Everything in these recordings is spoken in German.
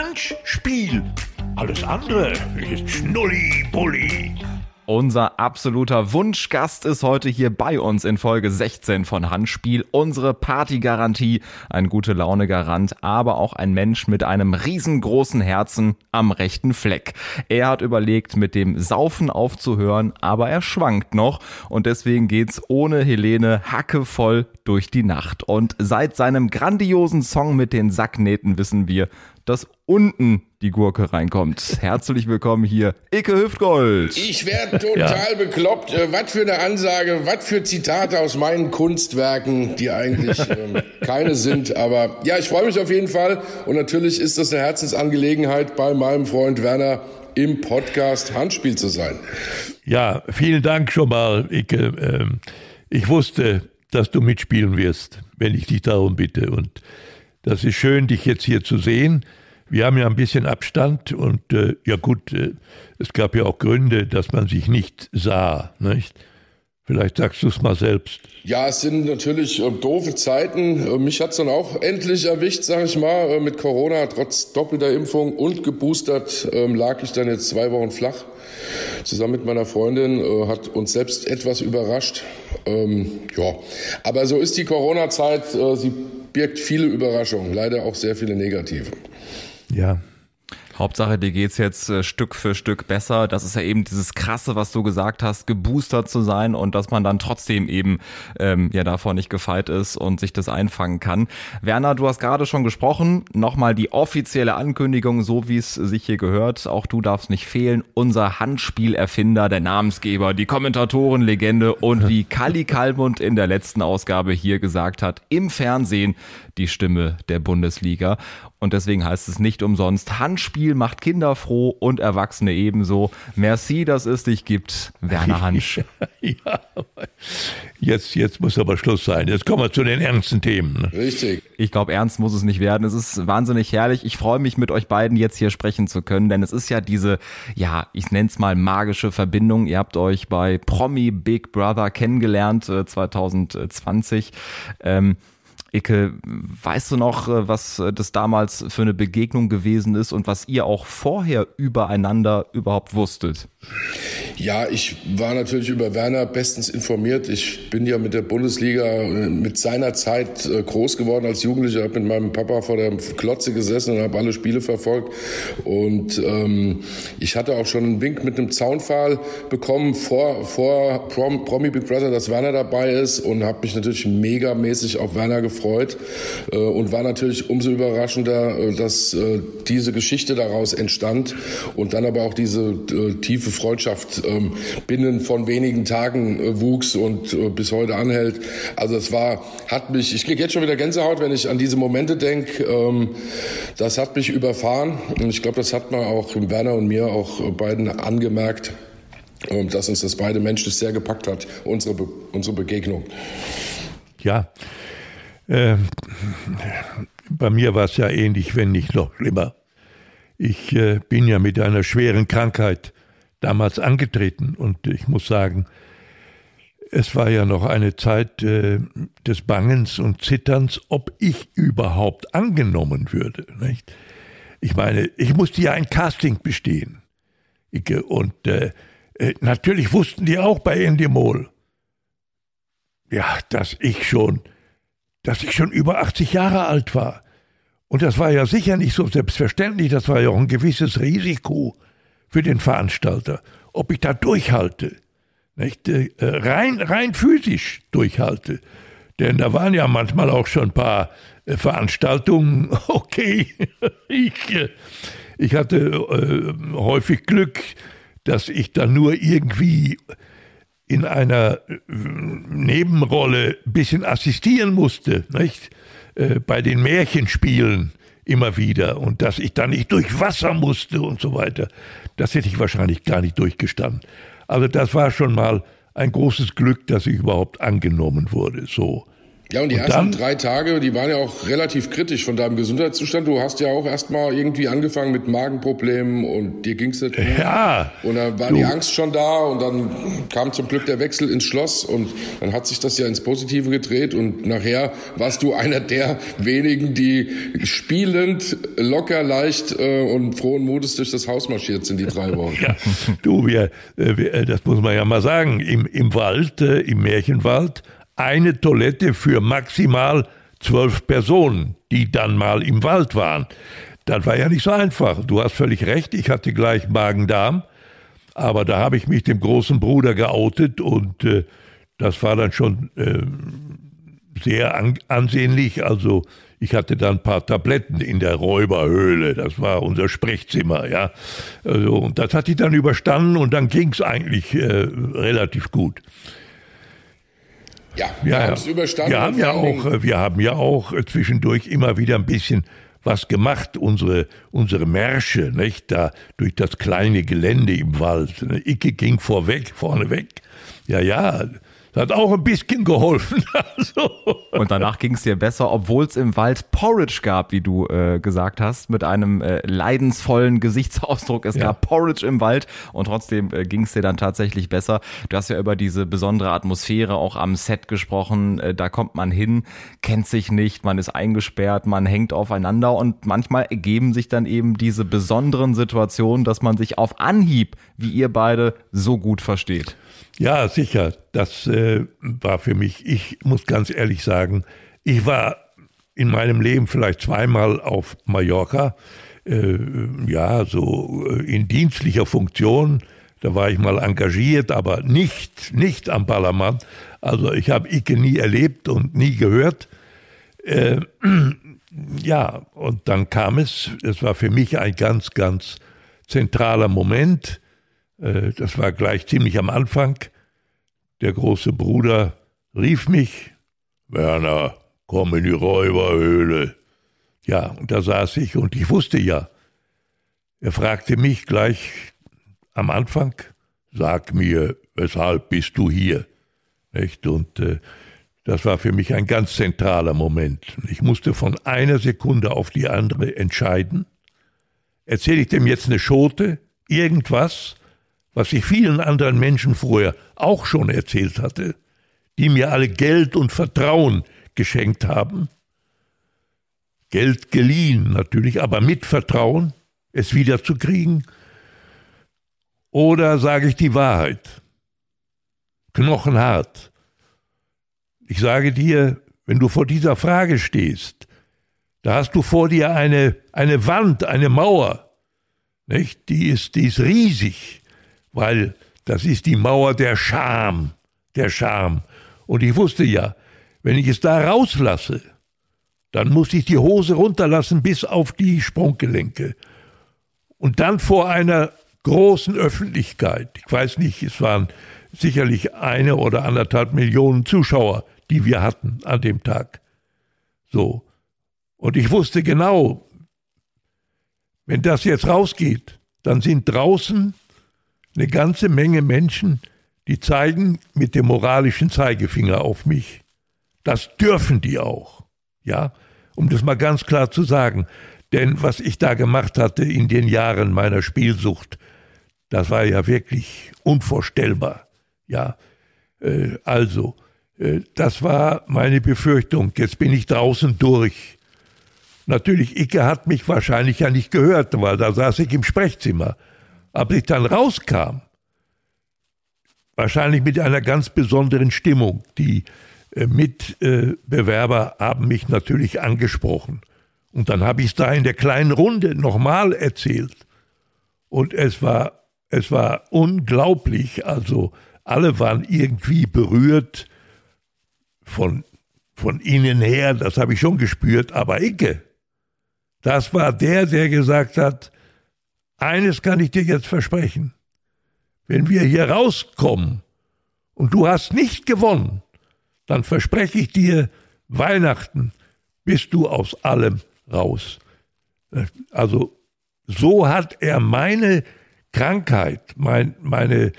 Handspiel. Alles andere ist Schnulli-Bulli. Unser absoluter Wunschgast ist heute hier bei uns in Folge 16 von Handspiel. Unsere Partygarantie, ein gute Laune Garant, aber auch ein Mensch mit einem riesengroßen Herzen am rechten Fleck. Er hat überlegt, mit dem Saufen aufzuhören, aber er schwankt noch und deswegen geht's ohne Helene hackevoll durch die Nacht. Und seit seinem grandiosen Song mit den Sacknähten wissen wir, dass unten die Gurke reinkommt. Herzlich willkommen hier, Icke Hüftgold. Ich werde total ja. bekloppt. Äh, was für eine Ansage, was für Zitate aus meinen Kunstwerken, die eigentlich ähm, keine sind. Aber ja, ich freue mich auf jeden Fall. Und natürlich ist das eine Herzensangelegenheit, bei meinem Freund Werner im Podcast Handspiel zu sein. Ja, vielen Dank schon mal, Icke. Ähm, ich wusste, dass du mitspielen wirst, wenn ich dich darum bitte. Und das ist schön, dich jetzt hier zu sehen. Wir haben ja ein bisschen Abstand und äh, ja gut, äh, es gab ja auch Gründe, dass man sich nicht sah, nicht? Vielleicht sagst du es mal selbst. Ja, es sind natürlich äh, doofe Zeiten. Äh, mich hat's dann auch endlich erwischt, sag ich mal, äh, mit Corona. Trotz doppelter Impfung und geboostert ähm, lag ich dann jetzt zwei Wochen flach. Zusammen mit meiner Freundin äh, hat uns selbst etwas überrascht. Ähm, ja, aber so ist die Corona-Zeit. sie birgt viele Überraschungen, leider auch sehr viele negative. Ja. Hauptsache, dir geht's jetzt äh, Stück für Stück besser. Das ist ja eben dieses Krasse, was du gesagt hast, geboostert zu sein und dass man dann trotzdem eben ähm, ja davor nicht gefeit ist und sich das einfangen kann. Werner, du hast gerade schon gesprochen. Nochmal die offizielle Ankündigung, so wie es sich hier gehört. Auch du darfst nicht fehlen. Unser Handspielerfinder, der Namensgeber, die Kommentatorenlegende und wie Kali Kalmund in der letzten Ausgabe hier gesagt hat, im Fernsehen die Stimme der Bundesliga. Und deswegen heißt es nicht umsonst, Handspiel macht Kinder froh und Erwachsene ebenso. Merci, dass es dich gibt, Werner Hansch. ja, jetzt, jetzt muss aber Schluss sein. Jetzt kommen wir zu den ernsten Themen. Ne? Richtig. Ich glaube, ernst muss es nicht werden. Es ist wahnsinnig herrlich. Ich freue mich, mit euch beiden jetzt hier sprechen zu können, denn es ist ja diese, ja, ich nenne es mal magische Verbindung. Ihr habt euch bei Promi Big Brother kennengelernt, äh, 2020. Ähm, Icke, weißt du noch, äh, was äh, das damals für eine Begegnung gewesen ist und was ihr auch vorher übereinander überhaupt wusstet? Ja, ich war natürlich über Werner bestens informiert. Ich bin ja mit der Bundesliga äh, mit seiner Zeit groß geworden als Jugendlicher. habe mit meinem Papa vor der Klotze gesessen und habe alle Spiele verfolgt. Und ähm, ich hatte auch schon einen Wink mit einem Zaunpfahl bekommen vor, vor Prom, Promi Big Brother, dass Werner dabei ist und habe mich natürlich megamäßig auf Werner gefreut gefreut äh, und war natürlich umso überraschender, äh, dass äh, diese Geschichte daraus entstand und dann aber auch diese tiefe Freundschaft ähm, binnen von wenigen Tagen wuchs und bis heute anhält. Also es war, hat mich, ich kriege jetzt schon wieder Gänsehaut, wenn ich an diese Momente denke. Ähm, das hat mich überfahren und ich glaube, das hat man auch Werner und mir auch beiden angemerkt ähm, dass uns das beide menschlich sehr gepackt hat, unsere, Be unsere Begegnung. Ja, äh, bei mir war es ja ähnlich, wenn nicht noch schlimmer. Ich äh, bin ja mit einer schweren Krankheit damals angetreten und ich muss sagen, es war ja noch eine Zeit äh, des Bangens und Zitterns, ob ich überhaupt angenommen würde. Nicht? Ich meine, ich musste ja ein Casting bestehen. Und äh, äh, natürlich wussten die auch bei Endemol, ja, dass ich schon dass ich schon über 80 Jahre alt war. Und das war ja sicher nicht so selbstverständlich, das war ja auch ein gewisses Risiko für den Veranstalter, ob ich da durchhalte. Nicht? Äh, rein, rein physisch durchhalte. Denn da waren ja manchmal auch schon ein paar äh, Veranstaltungen, okay, ich, ich hatte äh, häufig Glück, dass ich da nur irgendwie in einer äh, Nebenrolle ein bisschen assistieren musste, nicht? Äh, bei den Märchenspielen immer wieder und dass ich da nicht durch Wasser musste und so weiter, das hätte ich wahrscheinlich gar nicht durchgestanden. Also das war schon mal ein großes Glück, dass ich überhaupt angenommen wurde, so. Ja, und die und ersten dann, drei Tage, die waren ja auch relativ kritisch von deinem Gesundheitszustand. Du hast ja auch erstmal irgendwie angefangen mit Magenproblemen und dir ging's nicht gut. Ja. Und dann war du. die Angst schon da und dann kam zum Glück der Wechsel ins Schloss und dann hat sich das ja ins Positive gedreht und nachher warst du einer der wenigen, die spielend, locker, leicht äh, und frohen Mutes durch das Haus marschiert sind, die drei Wochen. ja, du, wir, äh, wir, äh, das muss man ja mal sagen, im, im Wald, äh, im Märchenwald, eine Toilette für maximal zwölf Personen, die dann mal im Wald waren. Das war ja nicht so einfach. Du hast völlig recht, ich hatte gleich Magen-Darm, aber da habe ich mich dem großen Bruder geoutet und äh, das war dann schon äh, sehr an ansehnlich. Also ich hatte dann ein paar Tabletten in der Räuberhöhle, das war unser Sprechzimmer, ja. Also, und das hatte ich dann überstanden und dann ging es eigentlich äh, relativ gut. Ja, wir ja, haben es überstanden. Wir haben, ja auch, wir haben ja auch zwischendurch immer wieder ein bisschen was gemacht, unsere, unsere Märsche, nicht? Da durch das kleine Gelände im Wald. Icke ging vorweg, vorneweg. Ja, ja, das hat auch ein bisschen geholfen. Also. Und danach ging es dir besser, obwohl es im Wald Porridge gab, wie du äh, gesagt hast, mit einem äh, leidensvollen Gesichtsausdruck. Es ja. gab Porridge im Wald und trotzdem äh, ging es dir dann tatsächlich besser. Du hast ja über diese besondere Atmosphäre auch am Set gesprochen. Äh, da kommt man hin, kennt sich nicht, man ist eingesperrt, man hängt aufeinander und manchmal ergeben sich dann eben diese besonderen Situationen, dass man sich auf Anhieb, wie ihr beide, so gut versteht. Ja, sicher. Das äh, war für mich, ich muss ganz ehrlich sagen, ich war in meinem Leben vielleicht zweimal auf Mallorca, äh, ja, so äh, in dienstlicher Funktion. Da war ich mal engagiert, aber nicht, nicht am Ballermann. Also ich habe Icke nie erlebt und nie gehört. Äh, ja, und dann kam es, es war für mich ein ganz, ganz zentraler Moment. Äh, das war gleich ziemlich am Anfang. Der große Bruder rief mich, Werner, komm in die Räuberhöhle. Ja, und da saß ich und ich wusste ja. Er fragte mich gleich am Anfang, sag mir, weshalb bist du hier? Nicht? Und äh, das war für mich ein ganz zentraler Moment. Ich musste von einer Sekunde auf die andere entscheiden. Erzähle ich dem jetzt eine Schote, irgendwas, was ich vielen anderen Menschen vorher auch schon erzählt hatte, die mir alle Geld und Vertrauen geschenkt haben. Geld geliehen natürlich, aber mit Vertrauen, es wiederzukriegen. Oder sage ich die Wahrheit? Knochenhart. Ich sage dir, wenn du vor dieser Frage stehst, da hast du vor dir eine, eine Wand, eine Mauer, nicht? Die, ist, die ist riesig weil das ist die Mauer der Scham, der Scham. Und ich wusste ja, wenn ich es da rauslasse, dann muss ich die Hose runterlassen bis auf die Sprunggelenke. Und dann vor einer großen Öffentlichkeit, ich weiß nicht, es waren sicherlich eine oder anderthalb Millionen Zuschauer, die wir hatten an dem Tag. So. Und ich wusste genau, wenn das jetzt rausgeht, dann sind draußen eine ganze Menge Menschen, die zeigen mit dem moralischen Zeigefinger auf mich. Das dürfen die auch. Ja, um das mal ganz klar zu sagen. Denn was ich da gemacht hatte in den Jahren meiner Spielsucht, das war ja wirklich unvorstellbar. Ja, äh, also, äh, das war meine Befürchtung. Jetzt bin ich draußen durch. Natürlich, Icke hat mich wahrscheinlich ja nicht gehört, weil da saß ich im Sprechzimmer. Aber ich dann rauskam, wahrscheinlich mit einer ganz besonderen Stimmung, die äh, Mitbewerber haben mich natürlich angesprochen. Und dann habe ich es da in der kleinen Runde nochmal erzählt. Und es war, es war unglaublich. Also alle waren irgendwie berührt von, von ihnen her, das habe ich schon gespürt. Aber Icke, das war der, der gesagt hat, eines kann ich dir jetzt versprechen. Wenn wir hier rauskommen und du hast nicht gewonnen, dann verspreche ich dir, Weihnachten bist du aus allem raus. Also so hat er meine Krankheit, mein, meine,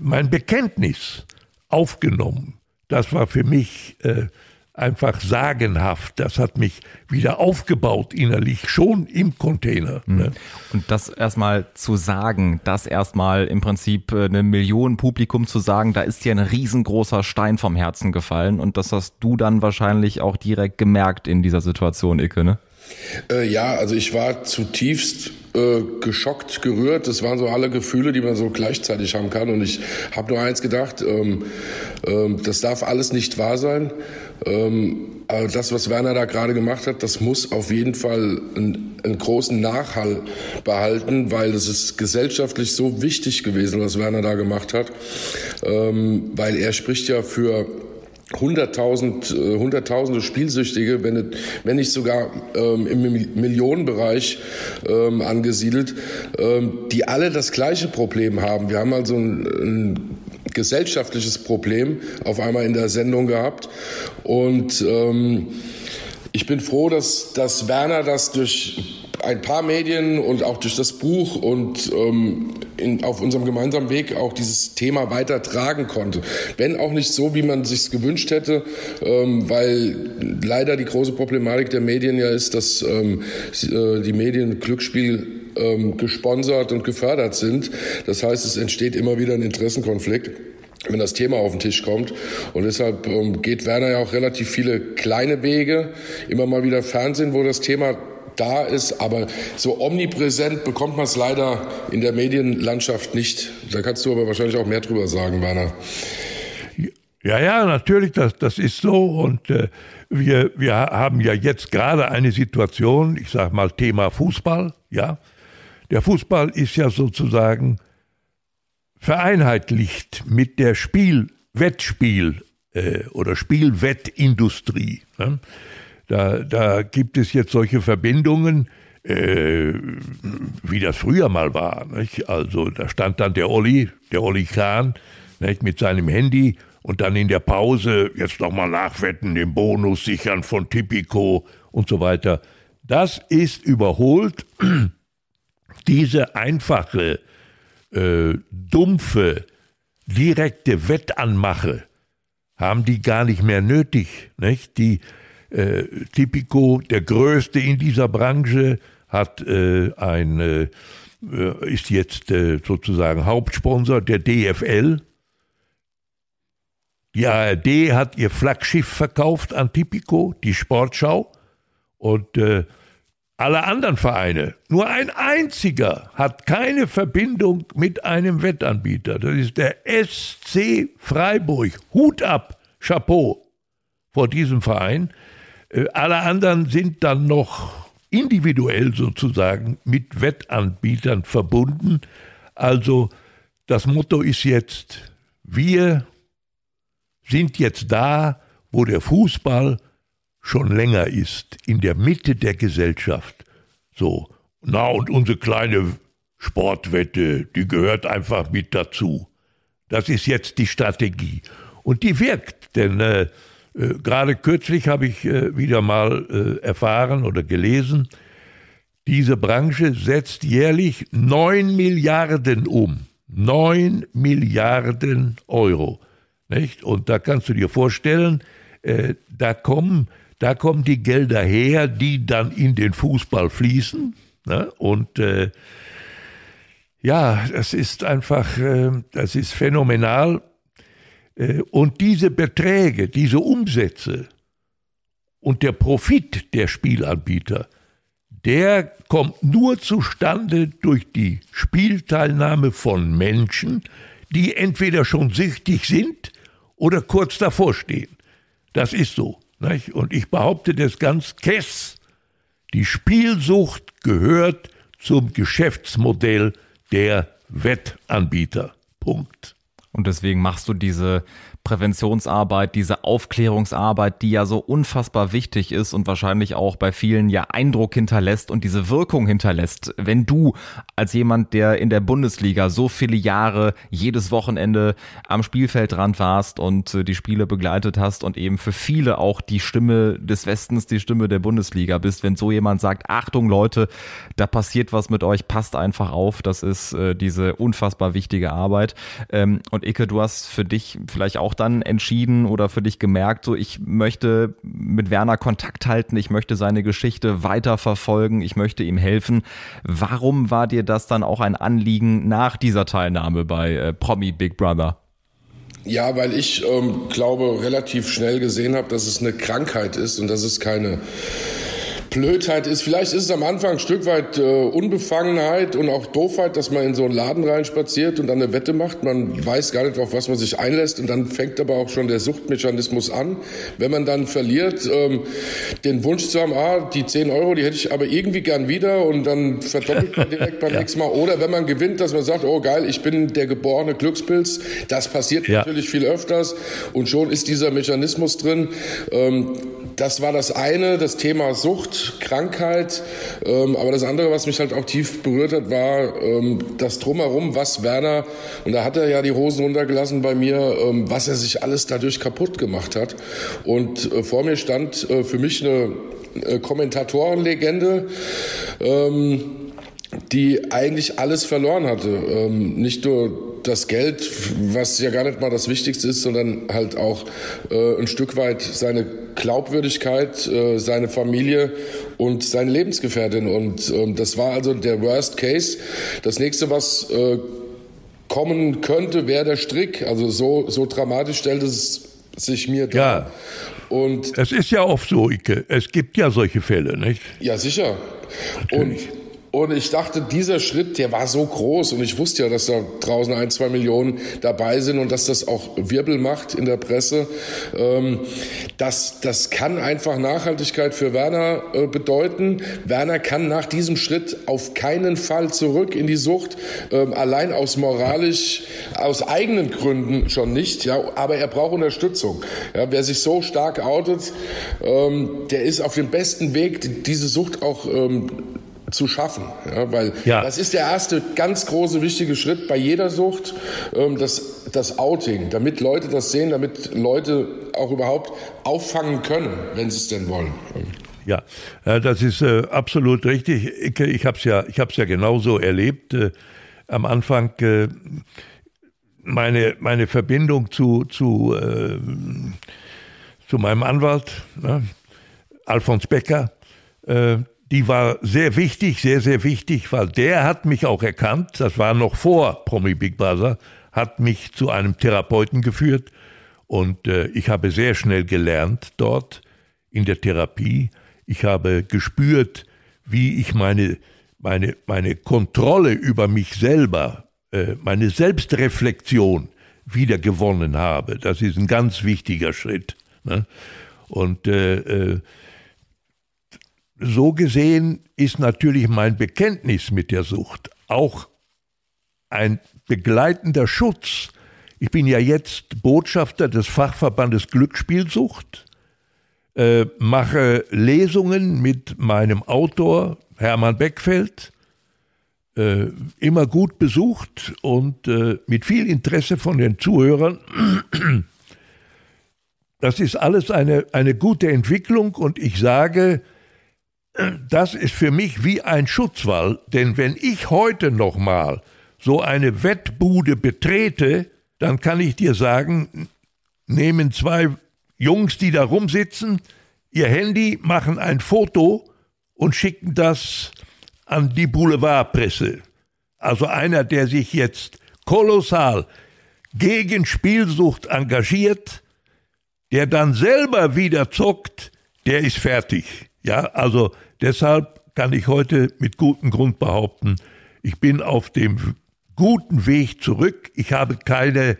mein Bekenntnis aufgenommen. Das war für mich äh, einfach sagenhaft. Das hat mich wieder aufgebaut innerlich, schon im Container. Mhm. Ne? Und das erstmal zu sagen, das erstmal im Prinzip äh, eine Million Publikum zu sagen, da ist dir ein riesengroßer Stein vom Herzen gefallen und das hast du dann wahrscheinlich auch direkt gemerkt in dieser Situation, Icke, ne? Äh, ja, also ich war zutiefst äh, geschockt, gerührt. Das waren so alle Gefühle, die man so gleichzeitig haben kann. Und ich habe nur eins gedacht, ähm, ähm, das darf alles nicht wahr sein. Ähm, aber das, was Werner da gerade gemacht hat, das muss auf jeden Fall einen, einen großen Nachhall behalten, weil es ist gesellschaftlich so wichtig gewesen, was Werner da gemacht hat. Ähm, weil er spricht ja für hunderttausend, äh, hunderttausende Spielsüchtige, wenn, wenn nicht sogar ähm, im Millionenbereich ähm, angesiedelt, ähm, die alle das gleiche Problem haben. Wir haben also ein, ein gesellschaftliches Problem auf einmal in der Sendung gehabt und ähm, ich bin froh, dass, dass Werner das durch ein paar Medien und auch durch das Buch und ähm, in, auf unserem gemeinsamen Weg auch dieses Thema weiter tragen konnte. Wenn auch nicht so, wie man sich gewünscht hätte, ähm, weil leider die große Problematik der Medien ja ist, dass ähm, äh, die Medien Glücksspiel ähm, gesponsert und gefördert sind. Das heißt, es entsteht immer wieder ein Interessenkonflikt wenn das Thema auf den Tisch kommt. Und deshalb ähm, geht Werner ja auch relativ viele kleine Wege, immer mal wieder Fernsehen, wo das Thema da ist, aber so omnipräsent bekommt man es leider in der Medienlandschaft nicht. Da kannst du aber wahrscheinlich auch mehr drüber sagen, Werner. Ja, ja, natürlich, das, das ist so. Und äh, wir, wir haben ja jetzt gerade eine Situation, ich sage mal Thema Fußball, ja. Der Fußball ist ja sozusagen vereinheitlicht mit der Spielwettspiel äh, oder Spielwettindustrie. Ne? Da, da gibt es jetzt solche Verbindungen, äh, wie das früher mal war. Nicht? Also da stand dann der Olli, der Olli Kahn, nicht? mit seinem Handy und dann in der Pause jetzt nochmal nachwetten, den Bonus sichern von Tipico und so weiter. Das ist überholt. Diese einfache, äh, dumpfe, direkte Wettanmache haben die gar nicht mehr nötig. Nicht? Die, äh, Tipico, der größte in dieser Branche, hat äh, ein, äh, ist jetzt äh, sozusagen Hauptsponsor der DFL. Die ARD hat ihr Flaggschiff verkauft an Tipico, die Sportschau. Und äh, alle anderen Vereine, nur ein einziger hat keine Verbindung mit einem Wettanbieter. Das ist der SC Freiburg. Hut ab, Chapeau vor diesem Verein. Äh, alle anderen sind dann noch individuell sozusagen mit Wettanbietern verbunden. Also das Motto ist jetzt, wir sind jetzt da, wo der Fußball schon länger ist, in der Mitte der Gesellschaft. So, na und unsere kleine Sportwette, die gehört einfach mit dazu. Das ist jetzt die Strategie. Und die wirkt, denn äh, äh, gerade kürzlich habe ich äh, wieder mal äh, erfahren oder gelesen, diese Branche setzt jährlich 9 Milliarden um. 9 Milliarden Euro. Nicht? Und da kannst du dir vorstellen, äh, da, kommen, da kommen die Gelder her, die dann in den Fußball fließen. Ne? Und äh, ja, das ist einfach, das ist phänomenal. Äh, und diese Beträge, diese Umsätze und der Profit der Spielanbieter, der kommt nur zustande durch die Spielteilnahme von Menschen, die entweder schon süchtig sind oder kurz davor stehen. Das ist so. Nicht? Und ich behaupte das ganz kess. Die Spielsucht gehört zum Geschäftsmodell der Wettanbieter. Punkt. Und deswegen machst du diese Präventionsarbeit, diese Aufklärungsarbeit, die ja so unfassbar wichtig ist und wahrscheinlich auch bei vielen ja Eindruck hinterlässt und diese Wirkung hinterlässt. Wenn du als jemand, der in der Bundesliga so viele Jahre jedes Wochenende am Spielfeldrand warst und äh, die Spiele begleitet hast und eben für viele auch die Stimme des Westens, die Stimme der Bundesliga bist, wenn so jemand sagt, Achtung Leute, da passiert was mit euch, passt einfach auf, das ist äh, diese unfassbar wichtige Arbeit. Ähm, und Icke, du hast für dich vielleicht auch auch dann entschieden oder für dich gemerkt, so ich möchte mit Werner Kontakt halten, ich möchte seine Geschichte weiterverfolgen, ich möchte ihm helfen. Warum war dir das dann auch ein Anliegen nach dieser Teilnahme bei äh, Promi Big Brother? Ja, weil ich ähm, glaube, relativ schnell gesehen habe, dass es eine Krankheit ist und dass es keine Blödheit ist. Vielleicht ist es am Anfang ein Stück weit äh, Unbefangenheit und auch Doofheit, dass man in so einen Laden reinspaziert und dann eine Wette macht. Man weiß gar nicht, auf was man sich einlässt und dann fängt aber auch schon der Suchtmechanismus an. Wenn man dann verliert, ähm, den Wunsch zu haben, ah, die 10 Euro, die hätte ich aber irgendwie gern wieder und dann verdoppelt man direkt beim ja. nächsten Mal. Oder wenn man gewinnt, dass man sagt, oh geil, ich bin der geborene Glückspilz. Das passiert ja. natürlich viel öfters und schon ist dieser Mechanismus drin. Ähm, das war das eine, das Thema Sucht, Krankheit. Ähm, aber das andere, was mich halt auch tief berührt hat, war ähm, das Drumherum, was Werner, und da hat er ja die Hosen runtergelassen bei mir, ähm, was er sich alles dadurch kaputt gemacht hat. Und äh, vor mir stand äh, für mich eine äh, Kommentatorenlegende. Ähm, die eigentlich alles verloren hatte. Ähm, nicht nur das Geld, was ja gar nicht mal das Wichtigste ist, sondern halt auch äh, ein Stück weit seine Glaubwürdigkeit, äh, seine Familie und seine Lebensgefährtin. Und ähm, das war also der Worst Case. Das nächste, was äh, kommen könnte, wäre der Strick. Also so, so dramatisch stellt es sich mir dar. Ja. Und es ist ja oft so, Ike. Es gibt ja solche Fälle, nicht? Ja, sicher. Natürlich. Und und ich dachte, dieser Schritt, der war so groß und ich wusste ja, dass da draußen ein, zwei Millionen dabei sind und dass das auch Wirbel macht in der Presse. Ähm, das, das kann einfach Nachhaltigkeit für Werner äh, bedeuten. Werner kann nach diesem Schritt auf keinen Fall zurück in die Sucht, ähm, allein aus moralisch, aus eigenen Gründen schon nicht. Ja, aber er braucht Unterstützung. Ja, wer sich so stark outet, ähm, der ist auf dem besten Weg, diese Sucht auch ähm, zu schaffen. Ja, weil ja. das ist der erste ganz große wichtige Schritt bei jeder Sucht, ähm, das, das Outing, damit Leute das sehen, damit Leute auch überhaupt auffangen können, wenn sie es denn wollen. Ja, äh, das ist äh, absolut richtig. Ich, ich habe es ja, ich hab's ja genauso erlebt. Äh, am Anfang äh, meine, meine Verbindung zu, zu, äh, zu meinem Anwalt, ne, Alfons Becker, äh, die war sehr wichtig, sehr, sehr wichtig, weil der hat mich auch erkannt, das war noch vor Promi Big Brother, hat mich zu einem Therapeuten geführt und äh, ich habe sehr schnell gelernt dort in der Therapie. Ich habe gespürt, wie ich meine, meine, meine Kontrolle über mich selber, äh, meine Selbstreflexion wieder gewonnen habe. Das ist ein ganz wichtiger Schritt. Ne? Und äh, äh so gesehen ist natürlich mein Bekenntnis mit der Sucht auch ein begleitender Schutz. Ich bin ja jetzt Botschafter des Fachverbandes Glücksspielsucht, äh, mache Lesungen mit meinem Autor Hermann Beckfeld, äh, immer gut besucht und äh, mit viel Interesse von den Zuhörern. Das ist alles eine, eine gute Entwicklung und ich sage, das ist für mich wie ein Schutzwall, denn wenn ich heute nochmal so eine Wettbude betrete, dann kann ich dir sagen, nehmen zwei Jungs, die da rumsitzen, ihr Handy, machen ein Foto und schicken das an die Boulevardpresse. Also einer, der sich jetzt kolossal gegen Spielsucht engagiert, der dann selber wieder zockt, der ist fertig. Ja, also deshalb kann ich heute mit gutem Grund behaupten, ich bin auf dem guten Weg zurück. Ich habe keine,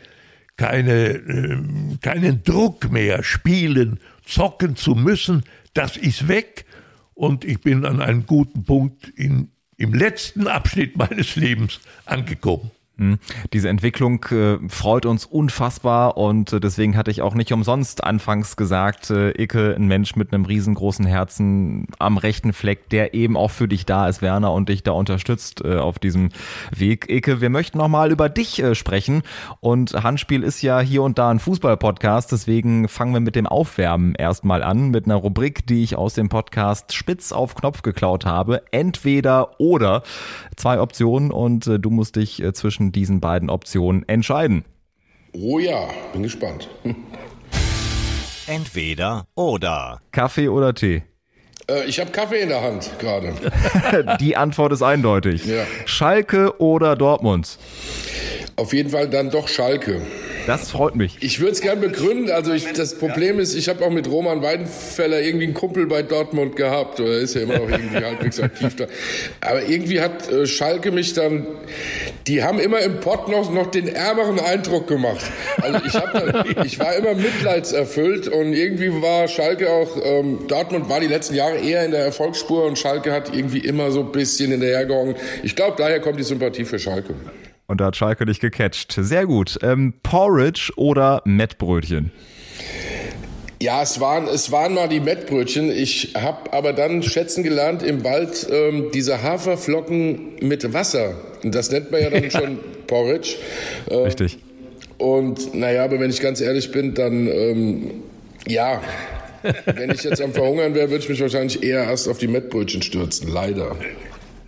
keine, äh, keinen Druck mehr, spielen, zocken zu müssen. Das ist weg und ich bin an einem guten Punkt in, im letzten Abschnitt meines Lebens angekommen. Hm. Diese Entwicklung äh, freut uns unfassbar und äh, deswegen hatte ich auch nicht umsonst anfangs gesagt, äh, Icke, ein Mensch mit einem riesengroßen Herzen am rechten Fleck, der eben auch für dich da ist, Werner, und dich da unterstützt äh, auf diesem Weg. Icke, wir möchten nochmal über dich äh, sprechen und Handspiel ist ja hier und da ein Fußball-Podcast, deswegen fangen wir mit dem Aufwärmen erstmal an, mit einer Rubrik, die ich aus dem Podcast Spitz auf Knopf geklaut habe. Entweder oder. Zwei Optionen und äh, du musst dich zwischen zwischen diesen beiden Optionen entscheiden. Oh ja, bin gespannt. Entweder oder. Kaffee oder Tee? Äh, ich habe Kaffee in der Hand gerade. Die Antwort ist eindeutig. Ja. Schalke oder Dortmund? Auf jeden Fall dann doch Schalke. Das freut mich. Ich würde es gern begründen. Also ich, das Problem ist, ich habe auch mit Roman Weidenfeller irgendwie einen Kumpel bei Dortmund gehabt. Oder ist ja immer noch irgendwie halbwegs aktiv da. Aber irgendwie hat äh, Schalke mich dann, die haben immer im Pott noch, noch den ärmeren Eindruck gemacht. Also ich, hab ich war immer mitleidserfüllt und irgendwie war Schalke auch, ähm, Dortmund war die letzten Jahre eher in der Erfolgsspur und Schalke hat irgendwie immer so ein bisschen hinterhergehangen. Ich glaube, daher kommt die Sympathie für Schalke. Und da hat Schalke dich gecatcht. Sehr gut. Ähm, Porridge oder Mettbrötchen? Ja, es waren, es waren mal die Mettbrötchen. Ich habe aber dann schätzen gelernt im Wald ähm, diese Haferflocken mit Wasser. Das nennt man ja dann schon Porridge. Äh, Richtig. Und naja, aber wenn ich ganz ehrlich bin, dann ähm, ja, wenn ich jetzt am Verhungern wäre, würde ich mich wahrscheinlich eher erst auf die Mettbrötchen stürzen. Leider.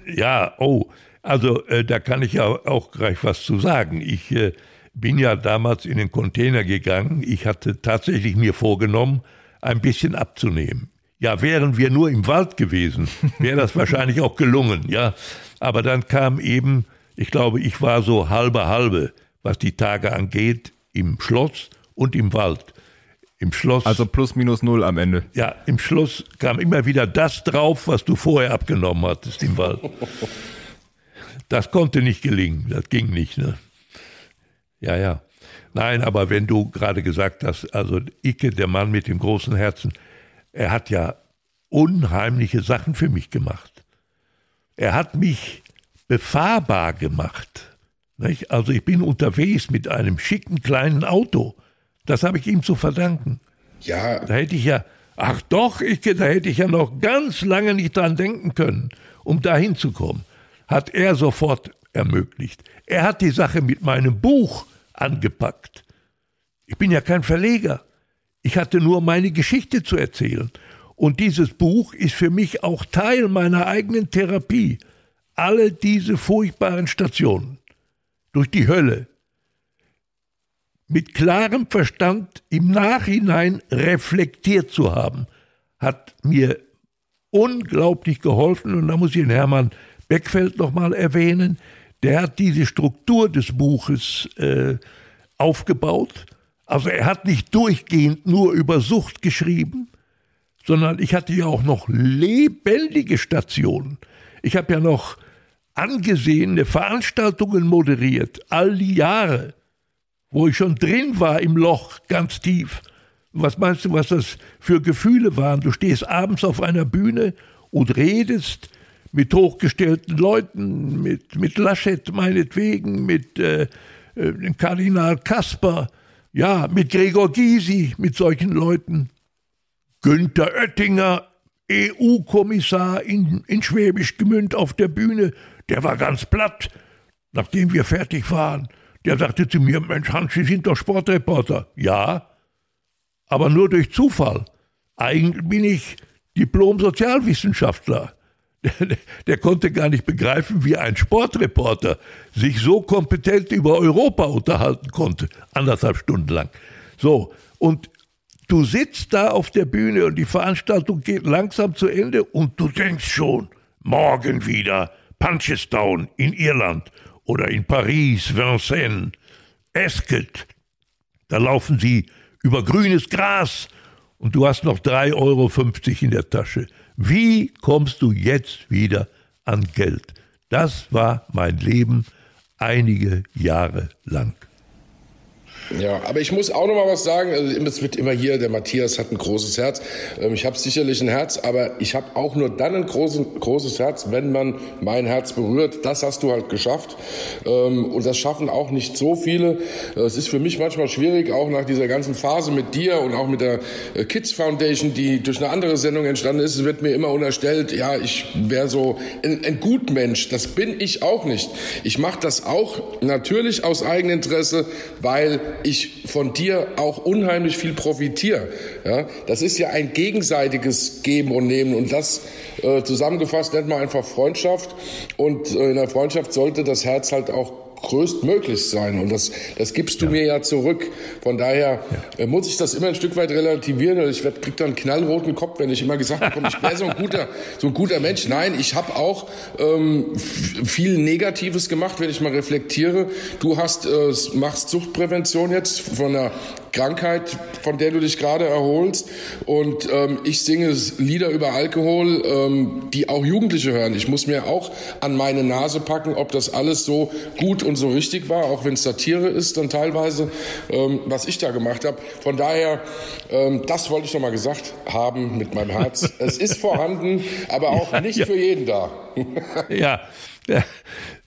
Ja, oh. Also äh, da kann ich ja auch gleich was zu sagen. Ich äh, bin ja damals in den Container gegangen. Ich hatte tatsächlich mir vorgenommen, ein bisschen abzunehmen. Ja, wären wir nur im Wald gewesen, wäre das wahrscheinlich auch gelungen, ja. Aber dann kam eben, ich glaube, ich war so halbe halbe, was die Tage angeht, im Schloss und im Wald. Im Schloss. Also plus minus null am Ende. Ja, im Schloss kam immer wieder das drauf, was du vorher abgenommen hattest im Wald. Das konnte nicht gelingen, das ging nicht. Ne? Ja, ja. Nein, aber wenn du gerade gesagt hast, also Icke, der Mann mit dem großen Herzen, er hat ja unheimliche Sachen für mich gemacht. Er hat mich befahrbar gemacht. Nicht? Also ich bin unterwegs mit einem schicken kleinen Auto. Das habe ich ihm zu verdanken. Ja. Da hätte ich ja, ach doch, Icke, da hätte ich ja noch ganz lange nicht dran denken können, um da hinzukommen hat er sofort ermöglicht. Er hat die Sache mit meinem Buch angepackt. Ich bin ja kein Verleger. Ich hatte nur meine Geschichte zu erzählen. Und dieses Buch ist für mich auch Teil meiner eigenen Therapie. Alle diese furchtbaren Stationen durch die Hölle mit klarem Verstand im Nachhinein reflektiert zu haben, hat mir unglaublich geholfen. Und da muss ich den Hermann Beckfeld nochmal erwähnen. Der hat diese Struktur des Buches äh, aufgebaut. Also er hat nicht durchgehend nur über Sucht geschrieben, sondern ich hatte ja auch noch lebendige Stationen. Ich habe ja noch angesehene Veranstaltungen moderiert, all die Jahre, wo ich schon drin war im Loch ganz tief. Was meinst du, was das für Gefühle waren? Du stehst abends auf einer Bühne und redest mit hochgestellten Leuten, mit, mit Laschet meinetwegen, mit äh, äh, Kardinal Kasper, ja, mit Gregor Gysi, mit solchen Leuten. Günther Oettinger, EU-Kommissar in, in Schwäbisch Gemünd auf der Bühne, der war ganz platt, nachdem wir fertig waren. Der sagte zu mir, Mensch Hans, Sie sind doch Sportreporter. Ja, aber nur durch Zufall. Eigentlich bin ich Diplom-Sozialwissenschaftler. Der, konnte gar nicht begreifen, wie ein Sportreporter sich so kompetent über Europa unterhalten konnte, anderthalb Stunden lang. So, und du sitzt da auf der Bühne und die Veranstaltung geht langsam zu Ende und du denkst schon, morgen wieder Punchestown in Irland oder in Paris, Vincennes, Esket. Da laufen sie über grünes Gras und du hast noch 3,50 Euro in der Tasche. Wie kommst du jetzt wieder an Geld? Das war mein Leben einige Jahre lang. Ja, aber ich muss auch noch mal was sagen. Also, es wird immer hier, der Matthias hat ein großes Herz. Ähm, ich habe sicherlich ein Herz, aber ich habe auch nur dann ein großes, großes Herz, wenn man mein Herz berührt. Das hast du halt geschafft. Ähm, und das schaffen auch nicht so viele. Es ist für mich manchmal schwierig, auch nach dieser ganzen Phase mit dir und auch mit der äh, Kids Foundation, die durch eine andere Sendung entstanden ist. Es wird mir immer unterstellt, ja, ich wäre so ein, ein Gutmensch. Das bin ich auch nicht. Ich mache das auch natürlich aus Eigeninteresse, weil ich von dir auch unheimlich viel profitiere. Ja, das ist ja ein gegenseitiges Geben und Nehmen und das äh, zusammengefasst nennt man einfach Freundschaft und äh, in der Freundschaft sollte das Herz halt auch größtmöglich sein. Und das, das gibst du ja. mir ja zurück. Von daher ja. Äh, muss ich das immer ein Stück weit relativieren. Ich krieg dann einen knallroten Kopf, wenn ich immer gesagt bekomme, ich wäre so ein guter, so ein guter Mensch. Nein, ich habe auch ähm, viel Negatives gemacht, wenn ich mal reflektiere. Du hast äh, machst Suchtprävention jetzt von einer Krankheit, von der du dich gerade erholst. Und ähm, ich singe Lieder über Alkohol, ähm, die auch Jugendliche hören. Ich muss mir auch an meine Nase packen, ob das alles so gut und so richtig war, auch wenn es Satire ist, dann teilweise, ähm, was ich da gemacht habe. Von daher, ähm, das wollte ich noch mal gesagt haben mit meinem Herz. es ist vorhanden, aber auch ja, nicht ja. für jeden da. ja. ja.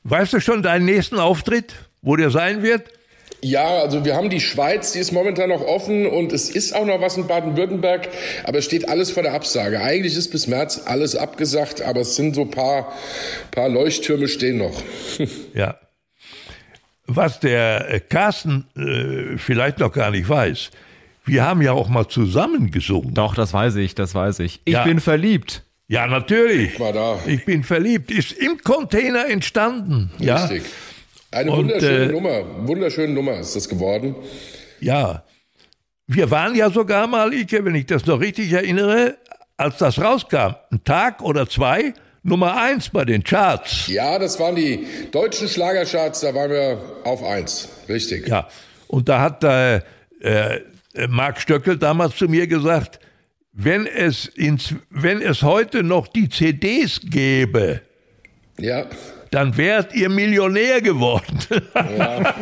Weißt du schon deinen nächsten Auftritt, wo der sein wird? Ja, also wir haben die Schweiz, die ist momentan noch offen und es ist auch noch was in Baden-Württemberg, aber es steht alles vor der Absage. Eigentlich ist bis März alles abgesagt, aber es sind so ein paar, paar Leuchttürme stehen noch. Ja. Was der äh, Carsten äh, vielleicht noch gar nicht weiß, wir haben ja auch mal zusammen gesungen. Doch, das weiß ich, das weiß ich. Ich ja. bin verliebt. Ja, natürlich. Ich war da. Ich bin verliebt. Ist im Container entstanden. Richtig. Ja. Eine und, wunderschöne äh, Nummer, wunderschöne Nummer ist das geworden. Ja, wir waren ja sogar mal, Ike, wenn ich das noch richtig erinnere, als das rauskam, ein Tag oder zwei, Nummer eins bei den Charts. Ja, das waren die deutschen Schlagercharts, da waren wir auf eins, richtig. Ja, und da hat äh, äh, Marc Stöckel damals zu mir gesagt, wenn es, ins, wenn es heute noch die CDs gäbe, ja dann wärt ihr Millionär geworden. Ja.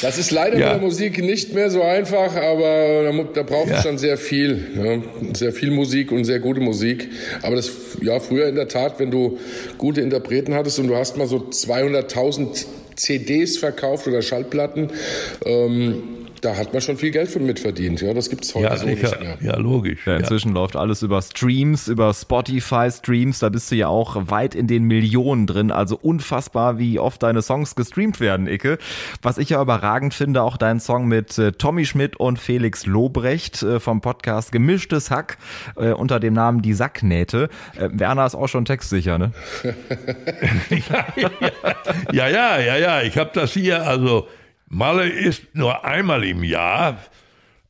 Das ist leider ja. mit der Musik nicht mehr so einfach, aber da, da braucht es ja. schon sehr viel. Ja. Sehr viel Musik und sehr gute Musik. Aber das, ja, früher in der Tat, wenn du gute Interpreten hattest und du hast mal so 200.000 CDs verkauft oder Schallplatten, ähm, da hat man schon viel Geld für mitverdient. Ja, das gibt es heute ja, so nicht mehr. Ja, logisch. Ja, inzwischen ja. läuft alles über Streams, über Spotify-Streams. Da bist du ja auch weit in den Millionen drin. Also unfassbar, wie oft deine Songs gestreamt werden, Icke. Was ich ja überragend finde, auch dein Song mit äh, Tommy Schmidt und Felix Lobrecht äh, vom Podcast Gemischtes Hack äh, unter dem Namen Die Sacknähte. Äh, Werner ist auch schon textsicher, ne? ja, ja, ja, ja. Ich habe das hier, also Malle ist nur einmal im Jahr,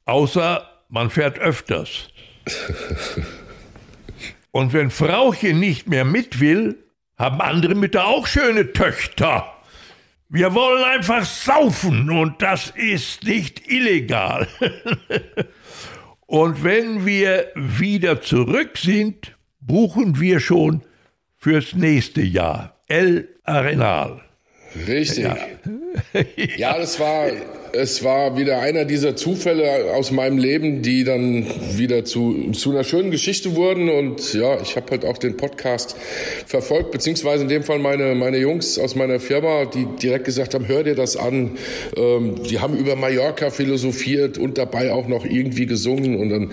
außer man fährt öfters. Und wenn Frauchen nicht mehr mit will, haben andere Mütter auch schöne Töchter. Wir wollen einfach saufen und das ist nicht illegal. und wenn wir wieder zurück sind, buchen wir schon fürs nächste Jahr. El Arenal. Richtig. Ja. ja, das war, es war wieder einer dieser Zufälle aus meinem Leben, die dann wieder zu, zu einer schönen Geschichte wurden. Und ja, ich habe halt auch den Podcast verfolgt, beziehungsweise in dem Fall meine, meine Jungs aus meiner Firma, die direkt gesagt haben, hör dir das an. Ähm, die haben über Mallorca philosophiert und dabei auch noch irgendwie gesungen. Und dann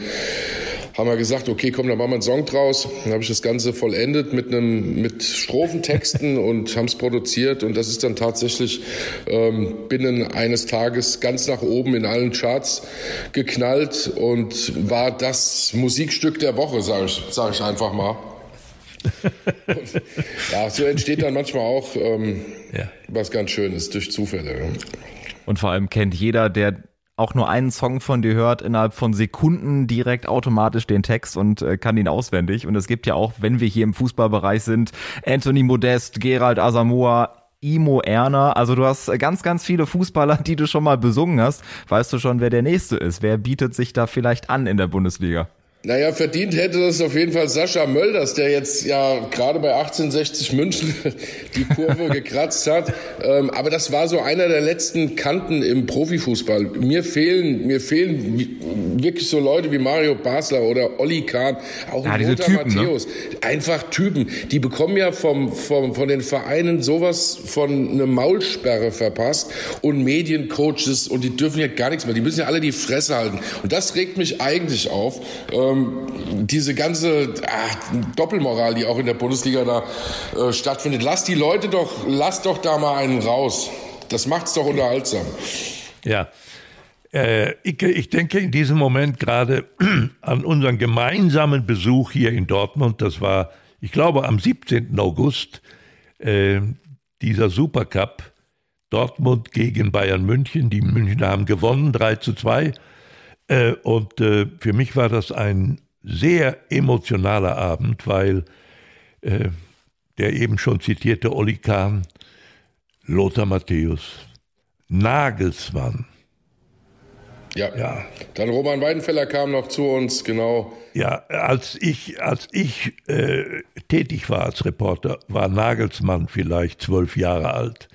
haben wir gesagt, okay, komm, dann machen wir einen Song draus. Dann habe ich das Ganze vollendet mit einem mit Strophentexten und haben es produziert und das ist dann tatsächlich ähm, binnen eines Tages ganz nach oben in allen Charts geknallt und war das Musikstück der Woche, sage ich, sag ich einfach mal. und, ja, so entsteht dann manchmal auch ähm, ja. was ganz Schönes durch Zufälle. Und vor allem kennt jeder, der auch nur einen Song von dir hört, innerhalb von Sekunden direkt automatisch den Text und äh, kann ihn auswendig. Und es gibt ja auch, wenn wir hier im Fußballbereich sind, Anthony Modest, Gerald Asamoah, Imo Erner. Also du hast ganz, ganz viele Fußballer, die du schon mal besungen hast. Weißt du schon, wer der nächste ist? Wer bietet sich da vielleicht an in der Bundesliga? Naja, verdient hätte das auf jeden Fall Sascha Mölders, der jetzt ja gerade bei 1860 München die Kurve gekratzt hat. Ähm, aber das war so einer der letzten Kanten im Profifußball. Mir fehlen, mir fehlen wirklich so Leute wie Mario Basler oder Olli Kahn, auch ja, Lothar Typen, ne? Matthäus. Ne? Einfach Typen. Die bekommen ja vom, vom, von den Vereinen sowas von einer Maulsperre verpasst und Mediencoaches und die dürfen ja gar nichts mehr. Die müssen ja alle die Fresse halten. Und das regt mich eigentlich auf. Ähm, ähm, diese ganze ach, Doppelmoral, die auch in der Bundesliga da äh, stattfindet. Lass die Leute doch, lass doch da mal einen raus. Das macht's doch unterhaltsam. Ja. Äh, ich, ich, denke in diesem Moment gerade an unseren gemeinsamen Besuch hier in Dortmund. Das war, ich glaube, am 17. August. Äh, dieser Supercup, Dortmund gegen Bayern München. Die Münchner haben gewonnen, 3 zu 2. Äh, und äh, für mich war das ein sehr emotionaler Abend, weil äh, der eben schon zitierte Olli Kahn, Lothar Matthäus, Nagelsmann. Ja. ja. Dann Roman Weidenfeller kam noch zu uns, genau. Ja, als ich, als ich äh, tätig war als Reporter, war Nagelsmann vielleicht zwölf Jahre alt.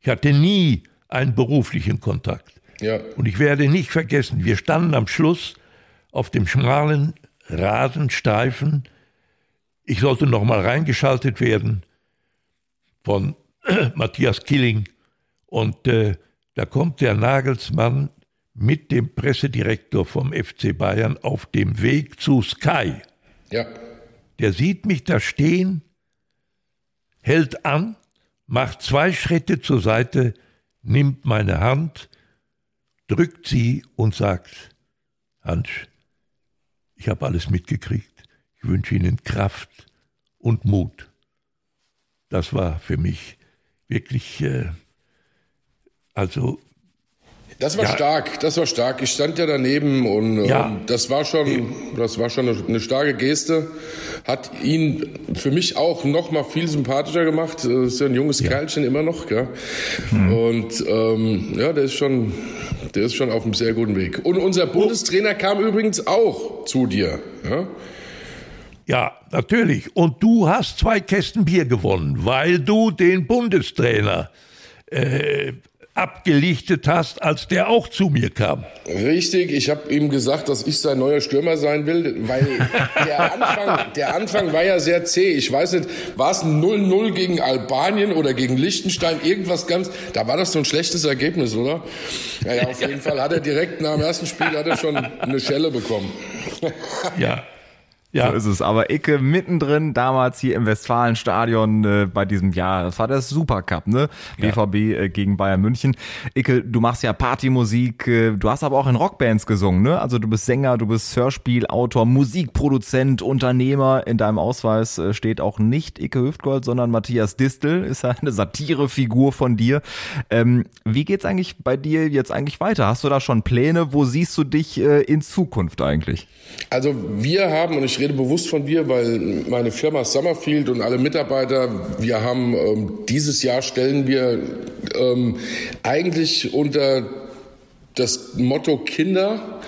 Ich hatte nie einen beruflichen Kontakt. Ja. Und ich werde nicht vergessen, wir standen am Schluss auf dem schmalen Rasenstreifen. Ich sollte noch mal reingeschaltet werden von Matthias Killing. Und äh, da kommt der Nagelsmann mit dem Pressedirektor vom FC Bayern auf dem Weg zu Sky. Ja. Der sieht mich da stehen, hält an, macht zwei Schritte zur Seite, nimmt meine Hand, drückt sie und sagt, Hans, ich habe alles mitgekriegt. Ich wünsche Ihnen Kraft und Mut. Das war für mich wirklich, äh, also das war ja. stark, das war stark. Ich stand ja daneben und ja. ähm, das war schon, das war schon eine, eine, starke Geste. Hat ihn für mich auch noch mal viel sympathischer gemacht. Das ist ja ein junges ja. Kerlchen immer noch, gell? Mhm. Und ähm, ja, der ist schon, der ist schon auf einem sehr guten Weg. Und unser Bundestrainer kam übrigens auch zu dir. Ja? Ja, natürlich. Und du hast zwei Kästen Bier gewonnen, weil du den Bundestrainer äh, abgelichtet hast, als der auch zu mir kam. Richtig, ich habe ihm gesagt, dass ich sein neuer Stürmer sein will, weil der Anfang, der Anfang war ja sehr zäh. Ich weiß nicht, war es ein 0-0 gegen Albanien oder gegen Liechtenstein, irgendwas ganz, da war das so ein schlechtes Ergebnis, oder? Naja, auf jeden Fall hat er direkt nach dem ersten Spiel hat er schon eine Schelle bekommen. ja. Ja. So ist es. Aber Icke mittendrin, damals hier im Westfalenstadion äh, bei diesem Jahr. Das war der Supercup, ne? Ja. BVB äh, gegen Bayern München. Icke, du machst ja Partymusik. Äh, du hast aber auch in Rockbands gesungen, ne? Also du bist Sänger, du bist Hörspielautor, Musikproduzent, Unternehmer. In deinem Ausweis äh, steht auch nicht Icke Hüftgold, sondern Matthias Distel. Ist ja eine Satirefigur von dir. Ähm, wie geht's eigentlich bei dir jetzt eigentlich weiter? Hast du da schon Pläne? Wo siehst du dich äh, in Zukunft eigentlich? Also wir haben, und ich rede bewusst von wir, weil meine Firma Summerfield und alle Mitarbeiter, wir haben ähm, dieses Jahr stellen wir ähm, eigentlich unter das Motto Kinder.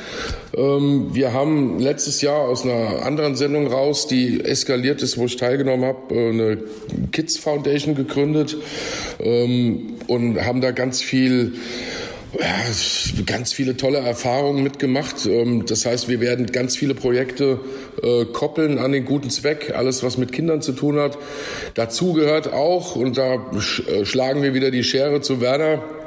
Ähm, wir haben letztes Jahr aus einer anderen Sendung raus, die eskaliert ist, wo ich teilgenommen habe, äh, eine Kids Foundation gegründet ähm, und haben da ganz viel ja, ganz viele tolle Erfahrungen mitgemacht. Ähm, das heißt, wir werden ganz viele Projekte äh, koppeln an den guten Zweck, alles was mit Kindern zu tun hat. Dazu gehört auch, und da äh, schlagen wir wieder die Schere zu Werder, ähm,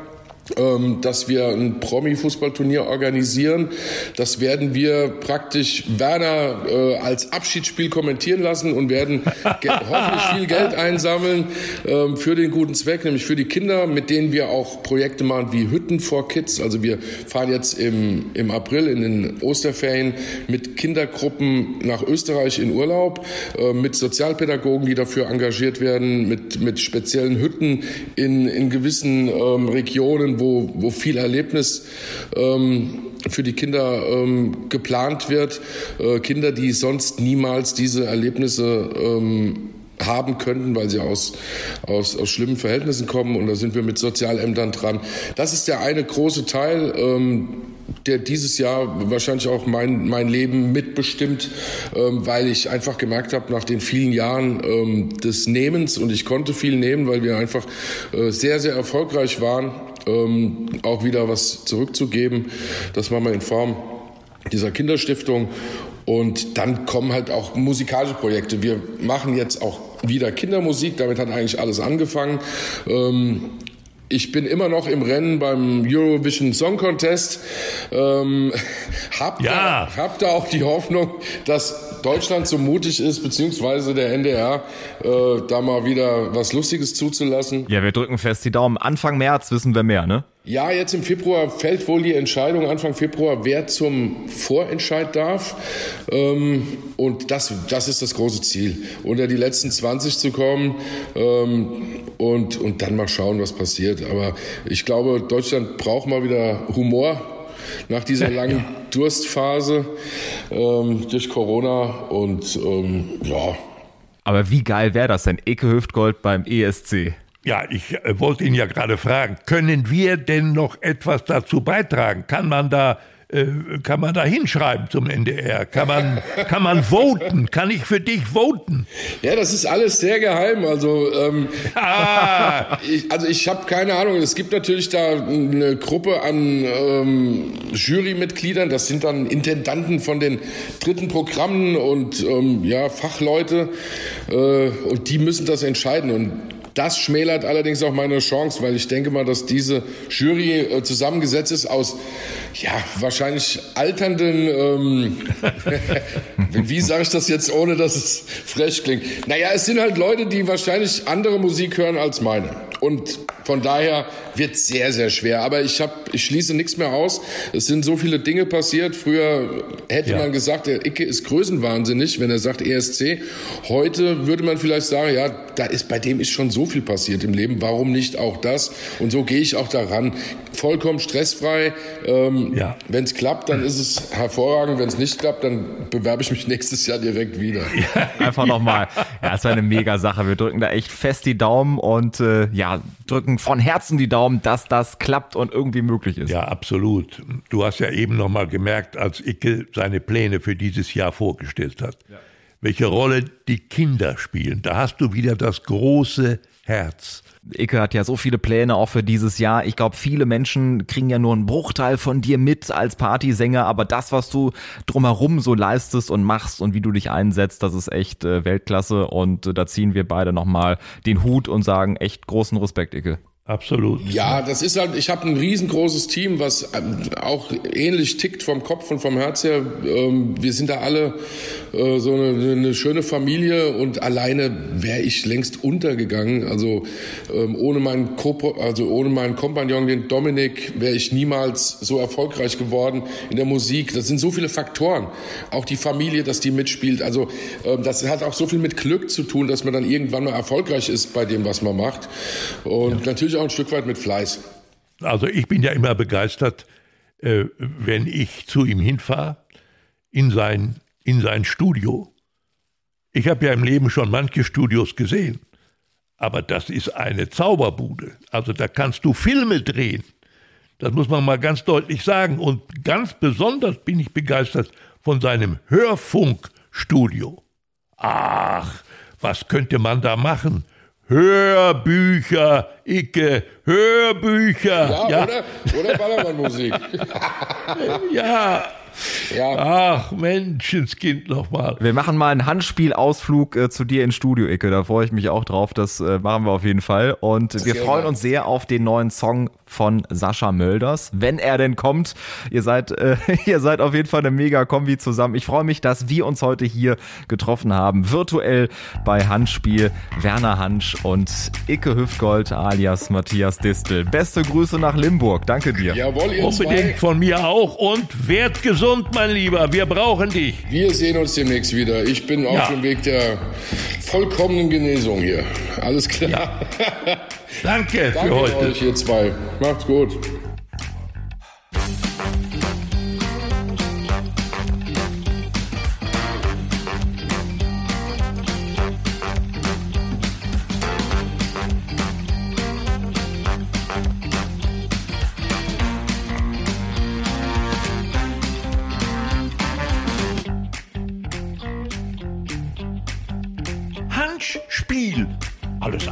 dass wir ein Promi-Fußballturnier organisieren. Das werden wir praktisch Werner äh, als Abschiedsspiel kommentieren lassen und werden hoffentlich viel Geld einsammeln ähm, für den guten Zweck, nämlich für die Kinder, mit denen wir auch Projekte machen wie Hütten for Kids. Also wir fahren jetzt im, im April in den Osterferien mit Kindergruppen nach Österreich in Urlaub, äh, mit Sozialpädagogen, die dafür engagiert werden, mit, mit speziellen Hütten in, in gewissen ähm, Regionen, wo, wo viel Erlebnis ähm, für die Kinder ähm, geplant wird. Äh, Kinder, die sonst niemals diese Erlebnisse ähm, haben könnten, weil sie aus, aus, aus schlimmen Verhältnissen kommen. Und da sind wir mit Sozialämtern dran. Das ist der eine große Teil. Ähm, der dieses Jahr wahrscheinlich auch mein, mein Leben mitbestimmt, ähm, weil ich einfach gemerkt habe, nach den vielen Jahren ähm, des Nehmens, und ich konnte viel nehmen, weil wir einfach äh, sehr, sehr erfolgreich waren, ähm, auch wieder was zurückzugeben. Das machen wir in Form dieser Kinderstiftung. Und dann kommen halt auch musikalische Projekte. Wir machen jetzt auch wieder Kindermusik. Damit hat eigentlich alles angefangen. Ähm, ich bin immer noch im Rennen beim Eurovision Song Contest. Ähm, hab, ja. da, hab da auch die Hoffnung, dass Deutschland so mutig ist, beziehungsweise der NDR, äh, da mal wieder was Lustiges zuzulassen. Ja, wir drücken fest die Daumen. Anfang März wissen wir mehr, ne? Ja, jetzt im Februar fällt wohl die Entscheidung, Anfang Februar, wer zum Vorentscheid darf. Ähm, und das, das ist das große Ziel, unter die letzten 20 zu kommen ähm, und, und dann mal schauen, was passiert. Aber ich glaube, Deutschland braucht mal wieder Humor nach dieser langen Durstphase ähm, durch Corona. Und ja. Aber wie geil wäre das denn? Ecke Hüftgold beim ESC. Ja, ich äh, wollte ihn ja gerade fragen, können wir denn noch etwas dazu beitragen? Kann man da äh, kann man da hinschreiben zum NDR? Kann man, kann man voten? Kann ich für dich voten? Ja, das ist alles sehr geheim. Also, ähm, ah. ich, also ich habe keine Ahnung. Es gibt natürlich da eine Gruppe an ähm, Jurymitgliedern. Das sind dann Intendanten von den dritten Programmen und ähm, ja Fachleute. Äh, und die müssen das entscheiden. Und das schmälert allerdings auch meine Chance, weil ich denke mal, dass diese Jury äh, zusammengesetzt ist aus ja wahrscheinlich alternden. Ähm, wie sage ich das jetzt, ohne dass es frech klingt? Naja, es sind halt Leute, die wahrscheinlich andere Musik hören als meine. Und von daher wird sehr, sehr schwer. Aber ich, hab, ich schließe nichts mehr aus. Es sind so viele Dinge passiert. Früher hätte ja. man gesagt, der Icke ist größenwahnsinnig, wenn er sagt ESC. Heute würde man vielleicht sagen, ja, da ist, bei dem ist schon so viel passiert im Leben. Warum nicht auch das? Und so gehe ich auch daran. Vollkommen stressfrei. Ähm, ja. Wenn es klappt, dann ist es hervorragend. Wenn es nicht klappt, dann bewerbe ich mich nächstes Jahr direkt wieder. Ja, einfach nochmal. Ja, es war eine mega Sache. Wir drücken da echt fest die Daumen und äh, ja, drücken von Herzen die Daumen, dass das klappt und irgendwie möglich ist. Ja, absolut. Du hast ja eben nochmal gemerkt, als Icke seine Pläne für dieses Jahr vorgestellt hat, ja. Welche Rolle die Kinder spielen. Da hast du wieder das große Herz. Icke hat ja so viele Pläne auch für dieses Jahr. Ich glaube, viele Menschen kriegen ja nur einen Bruchteil von dir mit als Partysänger, aber das, was du drumherum so leistest und machst und wie du dich einsetzt, das ist echt äh, Weltklasse und äh, da ziehen wir beide nochmal den Hut und sagen echt großen Respekt, Icke. Absolut. Ja, das ist halt, ich habe ein riesengroßes Team, was ähm, auch ähnlich tickt vom Kopf und vom Herz her. Ähm, wir sind da alle äh, so eine, eine schöne Familie und alleine wäre ich längst untergegangen. Also ähm, ohne meinen Co also ohne meinen Kompagnon, den Dominik, wäre ich niemals so erfolgreich geworden in der Musik. Das sind so viele Faktoren. Auch die Familie, dass die mitspielt. Also das hat auch so viel mit Glück zu tun, dass man dann irgendwann mal erfolgreich ist bei dem, was man macht. Und ja. natürlich auch ein Stück weit mit Fleiß. Also ich bin ja immer begeistert, äh, wenn ich zu ihm hinfahre, in sein, in sein Studio. Ich habe ja im Leben schon manche Studios gesehen, aber das ist eine Zauberbude. Also da kannst du Filme drehen. Das muss man mal ganz deutlich sagen. Und ganz besonders bin ich begeistert von seinem Hörfunkstudio. Ach, was könnte man da machen? Hörbücher, Icke, Hörbücher. Ja, ja. oder, oder Ballermann-Musik. ja, ja. Ach, Menschenskind nochmal. Wir machen mal einen Handspielausflug äh, zu dir ins Studio, Icke. Da freue ich mich auch drauf. Das äh, machen wir auf jeden Fall. Und das wir freuen uns sehr auf den neuen Song von Sascha Mölders, wenn er denn kommt. Ihr seid, äh, ihr seid auf jeden Fall eine mega Kombi zusammen. Ich freue mich, dass wir uns heute hier getroffen haben. Virtuell bei Handspiel Werner Hansch und Icke Hüftgold alias Matthias Distel. Beste Grüße nach Limburg. Danke dir. Jawohl, ihr Unbedingt zwei. von mir auch und werd gesund gesund, mein Lieber. Wir brauchen dich. Wir sehen uns demnächst wieder. Ich bin ja. auf dem Weg der vollkommenen Genesung hier. Alles klar. Ja. Danke, Danke für heute. euch, ihr zwei. Macht's gut.